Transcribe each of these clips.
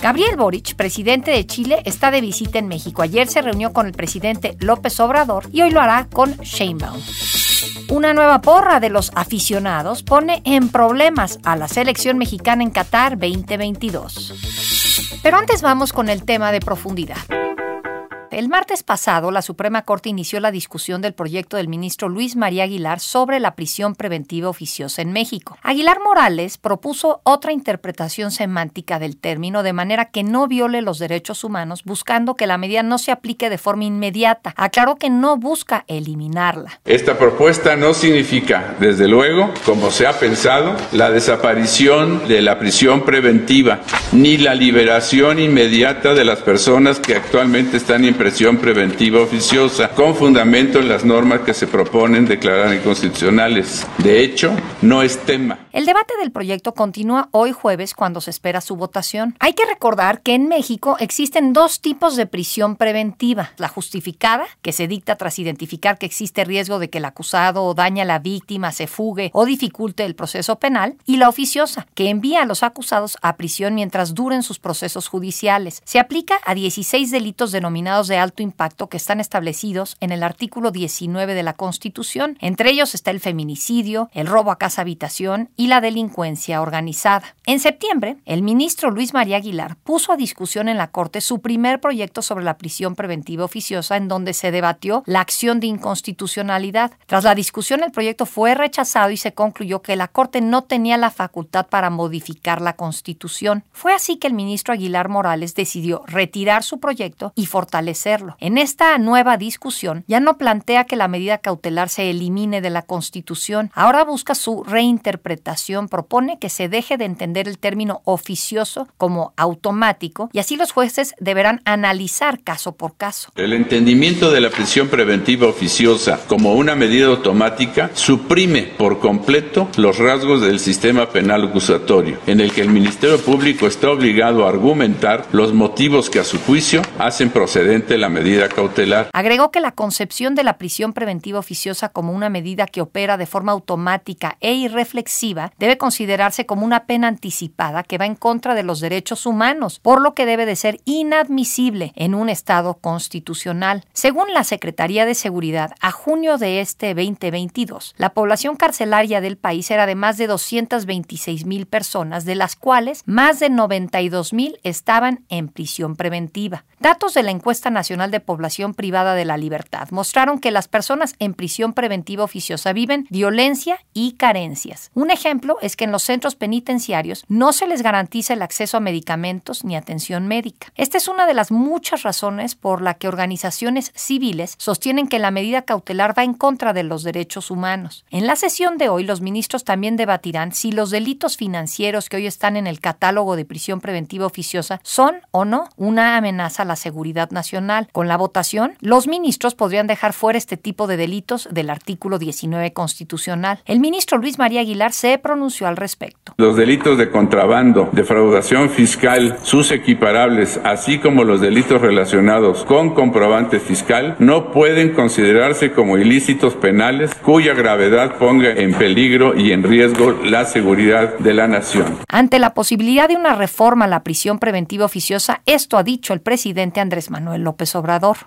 Gabriel Boric, presidente de Chile, está de visita en México. Ayer se reunió con el presidente López Obrador y hoy lo hará con Sheinbaum. Una nueva porra de los aficionados pone en problemas a la selección mexicana en Qatar 2022. Pero antes vamos con el tema de profundidad. El martes pasado, la Suprema Corte inició la discusión del proyecto del ministro Luis María Aguilar sobre la prisión preventiva oficiosa en México. Aguilar Morales propuso otra interpretación semántica del término de manera que no viole los derechos humanos, buscando que la medida no se aplique de forma inmediata. Aclaró que no busca eliminarla. Esta propuesta no significa, desde luego, como se ha pensado, la desaparición de la prisión preventiva, ni la liberación inmediata de las personas que actualmente están en presión preventiva oficiosa con fundamento en las normas que se proponen declarar inconstitucionales. De hecho, no es tema. El debate del proyecto continúa hoy jueves cuando se espera su votación. Hay que recordar que en México existen dos tipos de prisión preventiva. La justificada, que se dicta tras identificar que existe riesgo de que el acusado o daña a la víctima, se fugue o dificulte el proceso penal, y la oficiosa, que envía a los acusados a prisión mientras duren sus procesos judiciales. Se aplica a 16 delitos denominados de alto impacto que están establecidos en el artículo 19 de la Constitución. Entre ellos está el feminicidio, el robo a casa habitación y la delincuencia organizada. En septiembre, el ministro Luis María Aguilar puso a discusión en la Corte su primer proyecto sobre la prisión preventiva oficiosa en donde se debatió la acción de inconstitucionalidad. Tras la discusión, el proyecto fue rechazado y se concluyó que la Corte no tenía la facultad para modificar la Constitución. Fue así que el ministro Aguilar Morales decidió retirar su proyecto y fortalecer en esta nueva discusión ya no plantea que la medida cautelar se elimine de la Constitución, ahora busca su reinterpretación, propone que se deje de entender el término oficioso como automático y así los jueces deberán analizar caso por caso. El entendimiento de la prisión preventiva oficiosa como una medida automática suprime por completo los rasgos del sistema penal acusatorio, en el que el Ministerio Público está obligado a argumentar los motivos que a su juicio hacen procedente la medida cautelar. Agregó que la concepción de la prisión preventiva oficiosa como una medida que opera de forma automática e irreflexiva debe considerarse como una pena anticipada que va en contra de los derechos humanos, por lo que debe de ser inadmisible en un Estado constitucional. Según la Secretaría de Seguridad, a junio de este 2022, la población carcelaria del país era de más de 226 mil personas, de las cuales más de 92 mil estaban en prisión preventiva. Datos de la encuesta Nacional de Población Privada de la Libertad mostraron que las personas en prisión preventiva oficiosa viven violencia y carencias. Un ejemplo es que en los centros penitenciarios no se les garantiza el acceso a medicamentos ni atención médica. Esta es una de las muchas razones por la que organizaciones civiles sostienen que la medida cautelar va en contra de los derechos humanos. En la sesión de hoy, los ministros también debatirán si los delitos financieros que hoy están en el catálogo de prisión preventiva oficiosa son o no una amenaza a la seguridad nacional con la votación, los ministros podrían dejar fuera este tipo de delitos del artículo 19 constitucional. El ministro Luis María Aguilar se pronunció al respecto. Los delitos de contrabando, defraudación fiscal, sus equiparables, así como los delitos relacionados con comprobante fiscal, no pueden considerarse como ilícitos penales cuya gravedad ponga en peligro y en riesgo la seguridad de la nación. Ante la posibilidad de una reforma a la prisión preventiva oficiosa, esto ha dicho el presidente Andrés Manuel López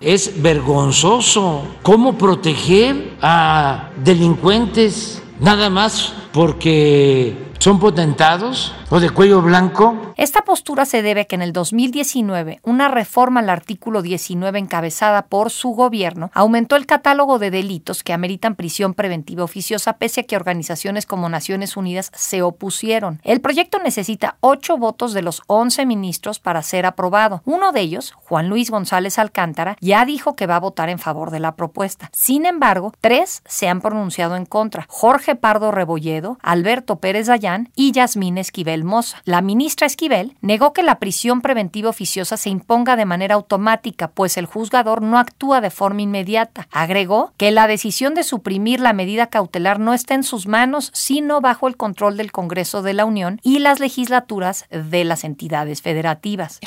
Es vergonzoso cómo proteger a delincuentes nada más porque son potentados o de cuello blanco. Esta postura se debe a que en el 2019 una reforma al artículo 19 encabezada por su gobierno aumentó el catálogo de delitos que ameritan prisión preventiva oficiosa pese a que organizaciones como Naciones Unidas se opusieron. El proyecto necesita ocho votos de los 11 ministros para ser aprobado. Uno de ellos, Juan Luis González Alcántara, ya dijo que va a votar en favor de la propuesta. Sin embargo, tres se han pronunciado en contra. Jorge Pardo Rebolledo, Alberto Pérez Dayán y Yasmín Esquivel Moza. La ministra Esquivel negó que la prisión preventiva oficiosa se imponga de manera automática, pues el juzgador no actúa de forma inmediata. Agregó que la decisión de suprimir la medida cautelar no está en sus manos, sino bajo el control del Congreso de la Unión y las legislaturas de las entidades federativas.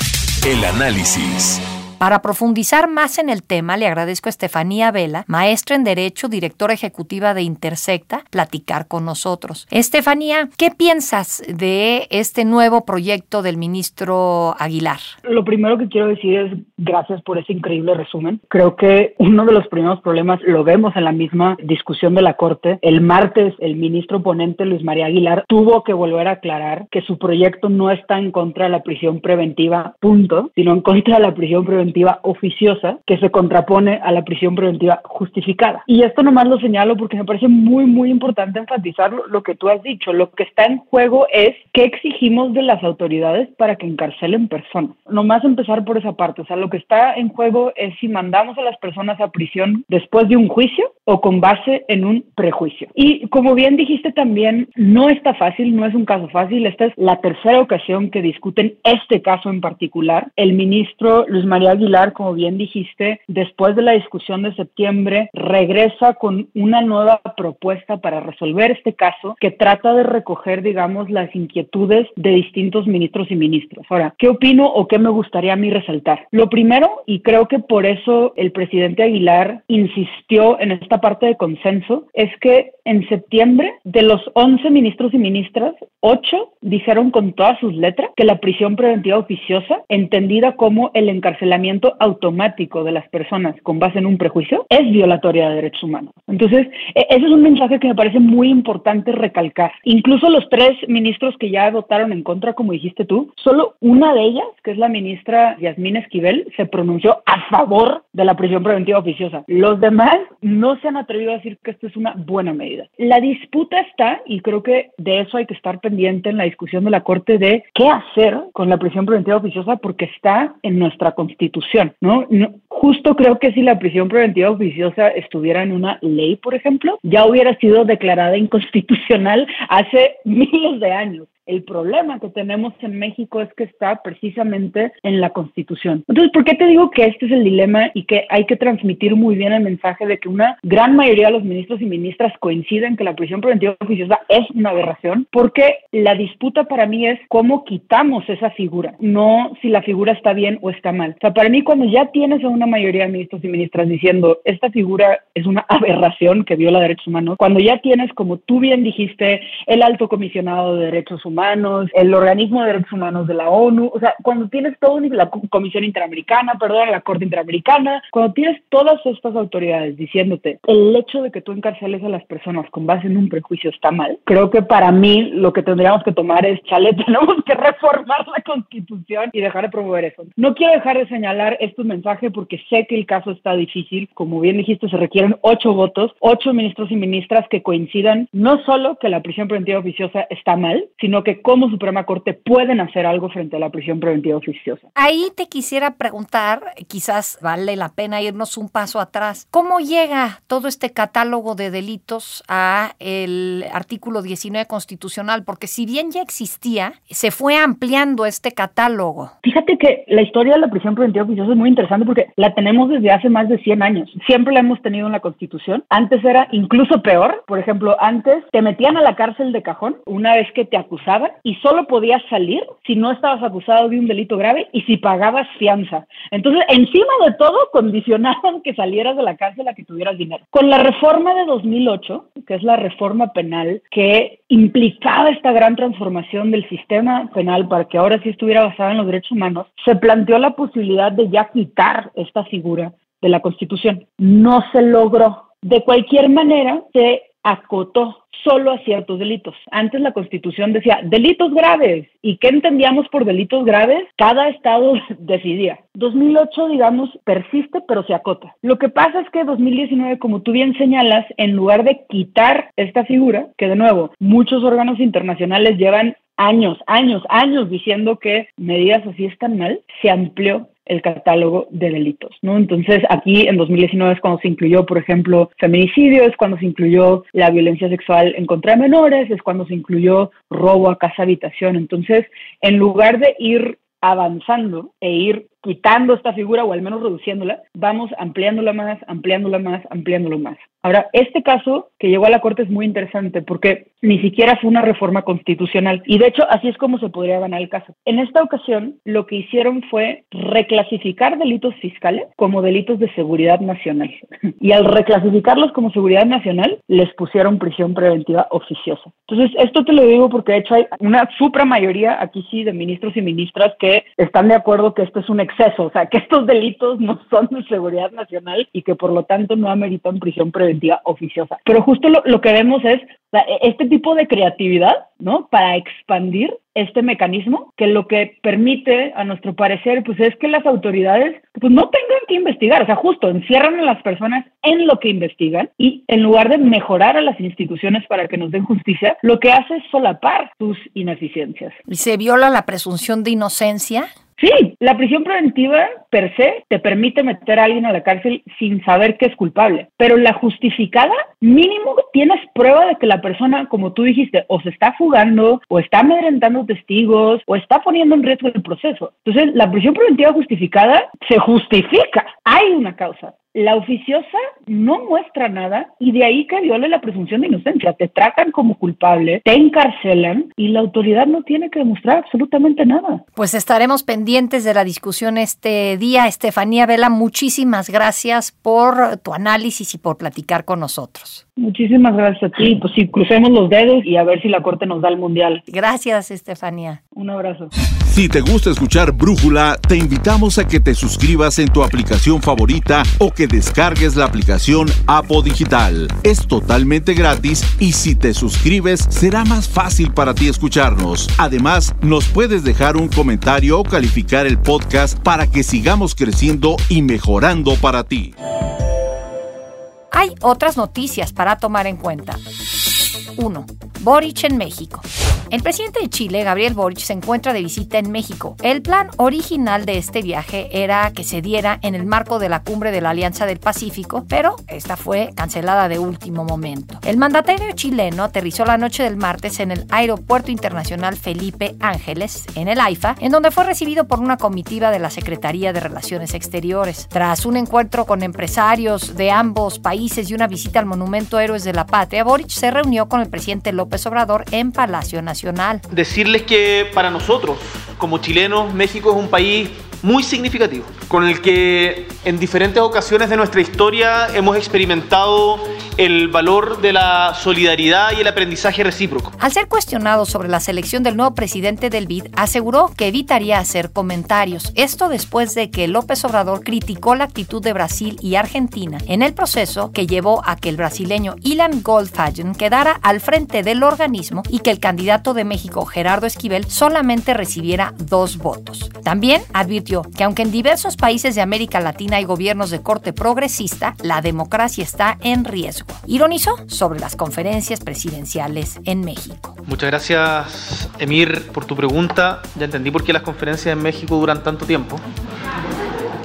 El análisis. Para profundizar más en el tema, le agradezco a Estefanía Vela, maestra en Derecho, directora ejecutiva de Intersecta, platicar con nosotros. Estefanía, ¿qué piensas de este nuevo proyecto del ministro Aguilar? Lo primero que quiero decir es gracias por ese increíble resumen. Creo que uno de los primeros problemas lo vemos en la misma discusión de la Corte. El martes, el ministro ponente Luis María Aguilar tuvo que volver a aclarar que su proyecto no está en contra de la prisión preventiva, punto, sino en contra de la prisión preventiva oficiosa que se contrapone a la prisión preventiva justificada. Y esto nomás lo señalo porque me parece muy, muy importante enfatizar lo, que tú has dicho. Lo que está en juego es qué exigimos de las autoridades para que encarcelen personas. Nomás empezar por esa parte. O sea, lo que está en juego es si mandamos a las personas a prisión después de un juicio o con base en un prejuicio. Y como bien dijiste también, no está fácil, no es un caso fácil. Esta es la tercera ocasión que discuten este caso en particular. El ministro Luis María Aguilar, como bien dijiste, después de la discusión de septiembre, regresa con una nueva propuesta para resolver este caso que trata de recoger, digamos, las inquietudes de distintos ministros y ministras. Ahora, ¿qué opino o qué me gustaría a mí resaltar? Lo primero, y creo que por eso el presidente Aguilar insistió en esta parte de consenso, es que en septiembre, de los 11 ministros y ministras, 8 dijeron con todas sus letras que la prisión preventiva oficiosa, entendida como el encarcelamiento automático de las personas con base en un prejuicio es violatoria de derechos humanos. Entonces, e, ese es un mensaje que me parece muy importante recalcar. Incluso los tres ministros que ya votaron en contra, como dijiste tú, solo una de ellas, que es la ministra Yasmín Esquivel, se pronunció a favor de la prisión preventiva oficiosa. Los demás no se han atrevido a decir que esto es una buena medida. La disputa está, y creo que de eso hay que estar pendiente en la discusión de la Corte, de qué hacer con la prisión preventiva oficiosa porque está en nuestra Constitución ¿no? Justo creo que si la prisión preventiva oficiosa estuviera en una ley, por ejemplo, ya hubiera sido declarada inconstitucional hace miles de años. El problema que tenemos en México es que está precisamente en la Constitución. Entonces, ¿por qué te digo que este es el dilema y que hay que transmitir muy bien el mensaje de que una gran mayoría de los ministros y ministras coinciden que la prisión preventiva oficiosa es una aberración? Porque la disputa para mí es cómo quitamos esa figura, no si la figura está bien o está mal. O sea, para mí cuando ya tienes a una mayoría de ministros y ministras diciendo esta figura es una aberración que viola derechos humanos, cuando ya tienes, como tú bien dijiste, el alto comisionado de derechos humanos, Humanos, el Organismo de Derechos Humanos de la ONU, o sea, cuando tienes todo, la Comisión Interamericana, perdón, la Corte Interamericana, cuando tienes todas estas autoridades diciéndote el hecho de que tú encarceles a las personas con base en un prejuicio está mal, creo que para mí lo que tendríamos que tomar es, chale, tenemos que reformar la Constitución y dejar de promover eso. No quiero dejar de señalar este mensaje porque sé que el caso está difícil. Como bien dijiste, se requieren ocho votos, ocho ministros y ministras que coincidan no solo que la prisión preventiva oficiosa está mal, sino que como Suprema Corte pueden hacer algo frente a la prisión preventiva oficiosa. Ahí te quisiera preguntar, quizás vale la pena irnos un paso atrás. ¿Cómo llega todo este catálogo de delitos a el artículo 19 constitucional? Porque si bien ya existía, se fue ampliando este catálogo. Fíjate que la historia de la prisión preventiva oficiosa es muy interesante porque la tenemos desde hace más de 100 años. Siempre la hemos tenido en la Constitución. Antes era incluso peor. Por ejemplo, antes te metían a la cárcel de cajón una vez que te y solo podías salir si no estabas acusado de un delito grave y si pagabas fianza. Entonces, encima de todo, condicionaban que salieras de la cárcel a que tuvieras dinero. Con la reforma de 2008, que es la reforma penal que implicaba esta gran transformación del sistema penal para que ahora sí estuviera basada en los derechos humanos, se planteó la posibilidad de ya quitar esta figura de la Constitución. No se logró. De cualquier manera, se acotó solo a ciertos delitos. Antes la Constitución decía delitos graves. ¿Y qué entendíamos por delitos graves? Cada estado decidía. 2008, digamos, persiste, pero se acota. Lo que pasa es que 2019, como tú bien señalas, en lugar de quitar esta figura, que de nuevo, muchos órganos internacionales llevan años, años, años diciendo que medidas así están mal, se amplió el catálogo de delitos, ¿no? Entonces, aquí en 2019 es cuando se incluyó, por ejemplo, feminicidio, es cuando se incluyó la violencia sexual en contra de menores, es cuando se incluyó robo a casa habitación. Entonces, en lugar de ir avanzando e ir quitando esta figura o al menos reduciéndola, vamos ampliándola más, ampliándola más, ampliándola más. Ahora, este caso que llegó a la Corte es muy interesante porque ni siquiera fue una reforma constitucional y de hecho así es como se podría ganar el caso. En esta ocasión, lo que hicieron fue reclasificar delitos fiscales como delitos de seguridad nacional y al reclasificarlos como seguridad nacional les pusieron prisión preventiva oficiosa. Entonces, esto te lo digo porque de hecho hay una supra mayoría aquí sí de ministros y ministras que están de acuerdo que esto es un exceso, o sea, que estos delitos no son de seguridad nacional y que por lo tanto no ameritan prisión preventiva oficiosa. Pero justo lo, lo que vemos es este tipo de creatividad, ¿no? Para expandir este mecanismo que lo que permite, a nuestro parecer, pues es que las autoridades pues no tengan que investigar, o sea, justo encierran a las personas en lo que investigan y en lugar de mejorar a las instituciones para que nos den justicia, lo que hace es solapar sus ineficiencias. ¿Y se viola la presunción de inocencia? Sí, la prisión preventiva per se te permite meter a alguien a la cárcel sin saber que es culpable, pero la justificada mínimo tienes prueba de que la persona, como tú dijiste, o se está fugando, o está amedrentando testigos, o está poniendo en riesgo el proceso. Entonces, la prisión preventiva justificada se justifica. Hay una causa. La oficiosa no muestra nada y de ahí que viole la presunción de inocencia. Te tratan como culpable, te encarcelan y la autoridad no tiene que demostrar absolutamente nada. Pues estaremos pendientes de la discusión este día. Estefanía Vela, muchísimas gracias por tu análisis y por platicar con nosotros. Muchísimas gracias a ti. Pues sí, crucemos los dedos y a ver si la Corte nos da el Mundial. Gracias, Estefanía. Un abrazo. Si te gusta escuchar Brújula, te invitamos a que te suscribas en tu aplicación favorita o que descargues la aplicación Apo Digital. Es totalmente gratis y si te suscribes será más fácil para ti escucharnos. Además, nos puedes dejar un comentario o calificar el podcast para que sigamos creciendo y mejorando para ti. Hay otras noticias para tomar en cuenta. 1. Boric en México. El presidente de Chile, Gabriel Boric, se encuentra de visita en México. El plan original de este viaje era que se diera en el marco de la cumbre de la Alianza del Pacífico, pero esta fue cancelada de último momento. El mandatario chileno aterrizó la noche del martes en el Aeropuerto Internacional Felipe Ángeles, en el AIFA, en donde fue recibido por una comitiva de la Secretaría de Relaciones Exteriores. Tras un encuentro con empresarios de ambos países y una visita al Monumento Héroes de la Patria, Boric se reunió con el presidente López Obrador en Palacio Nacional. Decirles que para nosotros, como chilenos, México es un país muy significativo, con el que en diferentes ocasiones de nuestra historia hemos experimentado el valor de la solidaridad y el aprendizaje recíproco. Al ser cuestionado sobre la selección del nuevo presidente del BID, aseguró que evitaría hacer comentarios. Esto después de que López Obrador criticó la actitud de Brasil y Argentina en el proceso que llevó a que el brasileño Ilan Goldfagen quedara al frente del organismo y que el candidato de México, Gerardo Esquivel, solamente recibiera dos votos. También advirtió que aunque en diversos países de América Latina hay gobiernos de corte progresista, la democracia está en riesgo. Ironizó sobre las conferencias presidenciales en México. Muchas gracias, Emir, por tu pregunta. Ya entendí por qué las conferencias en México duran tanto tiempo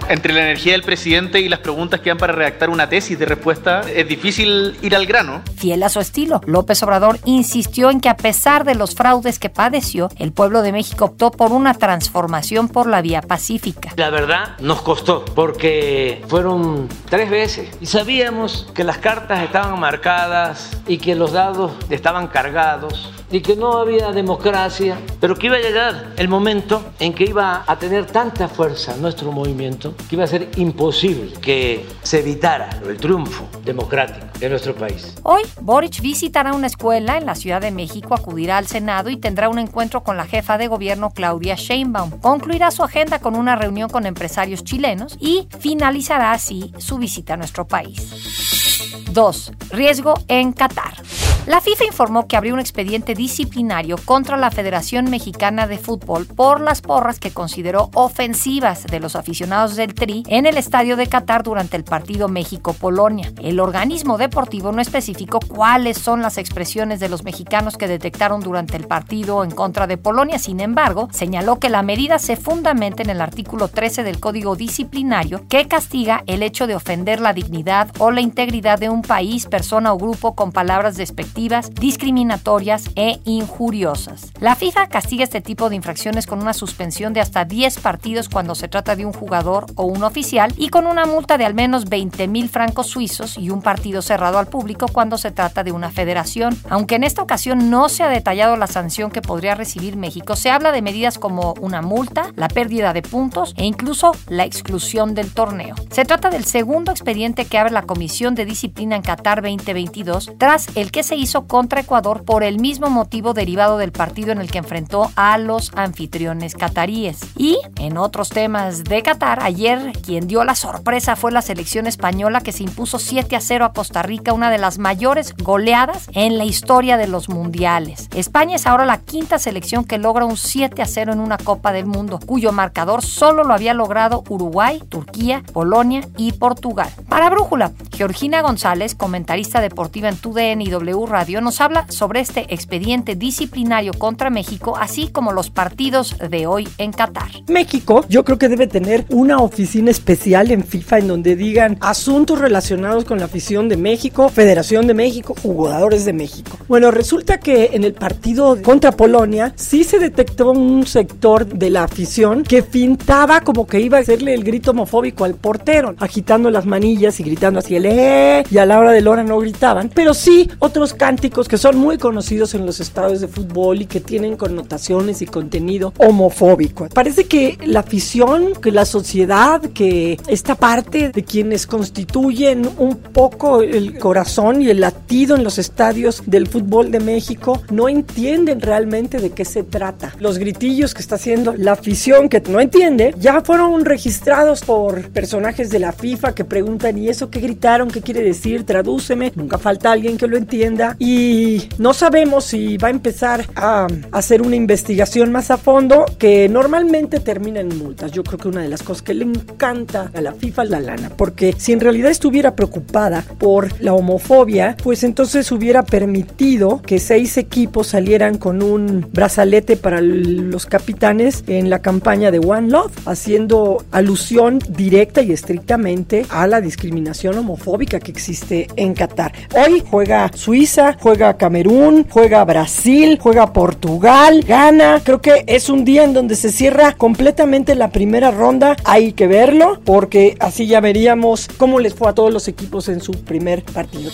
entre la energía del presidente y las preguntas que dan para redactar una tesis de respuesta, es difícil ir al grano. Fiel a su estilo, López Obrador insistió en que a pesar de los fraudes que padeció, el pueblo de México optó por una transformación por la vía pacífica. La verdad nos costó porque fueron tres veces y sabíamos que las cartas estaban marcadas y que los dados estaban cargados y que no había democracia, pero que iba a llegar el momento en que iba a tener tanta fuerza nuestro movimiento que iba a ser imposible que se evitara el triunfo democrático de nuestro país. Hoy, Boric visitará una escuela en la Ciudad de México, acudirá al Senado y tendrá un encuentro con la jefa de gobierno Claudia Sheinbaum. Concluirá su agenda con una reunión con empresarios chilenos y finalizará así su visita a nuestro país. 2. Riesgo en Qatar. La FIFA informó que abrió un expediente disciplinario contra la Federación Mexicana de Fútbol por las porras que consideró ofensivas de los aficionados del Tri en el estadio de Qatar durante el partido México-Polonia. El organismo deportivo no especificó cuáles son las expresiones de los mexicanos que detectaron durante el partido en contra de Polonia. Sin embargo, señaló que la medida se fundamenta en el artículo 13 del Código Disciplinario que castiga el hecho de ofender la dignidad o la integridad de un país, persona o grupo con palabras despectivas, discriminatorias e injuriosas. La FIFA castiga este tipo de infracciones con una suspensión de hasta 10 partidos cuando se trata de un jugador o un oficial y con una multa de al menos 20 mil francos suizos y un partido cerrado al público cuando se trata de una federación. Aunque en esta ocasión no se ha detallado la sanción que podría recibir México, se habla de medidas como una multa, la pérdida de puntos e incluso la exclusión del torneo. Se trata del segundo expediente que abre la Comisión de Disciplina en Qatar 2022 tras el que se hizo contra Ecuador por el mismo motivo derivado del partido en el que enfrentó a los anfitriones cataríes. Y en otros temas de Qatar, ayer quien dio la sorpresa fue la selección española que se impuso 7 a 0 a Costa Rica, una de las mayores goleadas en la historia de los mundiales. España es ahora la quinta selección que logra un 7 a 0 en una Copa del Mundo, cuyo marcador solo lo había logrado Uruguay, Turquía, Polonia y Portugal. Para Brújula, Georgina González, comentarista deportiva en TUDN y W Radio, nos habla sobre este expediente disciplinario contra México, así como los partidos de hoy en Qatar. México, yo creo que debe tener una oficina especial en FIFA en donde digan asuntos relacionados con la afición de México, Federación de México, jugadores de México. Bueno, resulta que en el partido contra Polonia sí se detectó un sector de la afición que pintaba como que iba a hacerle el grito homofóbico al portero, agitando las manillas y gritando así el eh, y a la hora de la hora no gritaban, pero sí otros cánticos que son muy conocidos en los estados de fútbol y que tienen connotaciones y contenido homofóbico. Parece que la afición, que la sociedad, que esta parte de quienes constituyen un poco el corazón y el latido en los estadios del fútbol de México no entienden realmente de qué se trata. Los gritillos que está haciendo la afición que no entiende ya fueron registrados por personajes de la FIFA que preguntan ¿y eso qué gritaron? ¿Qué quiere decir? Tradúceme. Nunca falta alguien que lo entienda y no sabemos si va a empezar a hacer una investigación más a fondo que normalmente termina en multas. Yo creo que una de las cosas que le encanta a la FIFA es la lana, porque si en realidad estuviera preocupada por la homofobia, pues entonces hubiera permitido que seis equipos salieran con un brazalete para los capitanes en la campaña de One Love, haciendo alusión directa y estrictamente a la discriminación homofóbica que existe en Qatar. Hoy juega Suiza, juega Camerún, juega Brasil, juega Portugal, gana. Creo que es un día en donde se cierra completamente la primera ronda. Hay que verlo porque así ya veríamos cómo les fue a todos los equipos en su primer partido.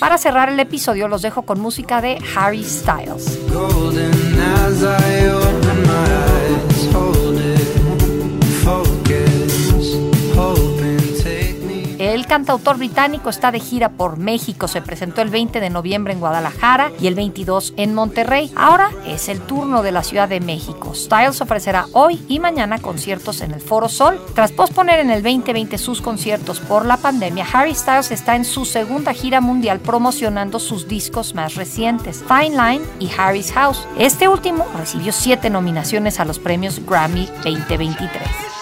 Para cerrar el episodio los dejo con música de Harry Styles. El cantautor británico está de gira por México. Se presentó el 20 de noviembre en Guadalajara y el 22 en Monterrey. Ahora es el turno de la Ciudad de México. Styles ofrecerá hoy y mañana conciertos en el Foro Sol. Tras posponer en el 2020 sus conciertos por la pandemia, Harry Styles está en su segunda gira mundial promocionando sus discos más recientes, Fine Line y Harry's House. Este último recibió siete nominaciones a los premios Grammy 2023.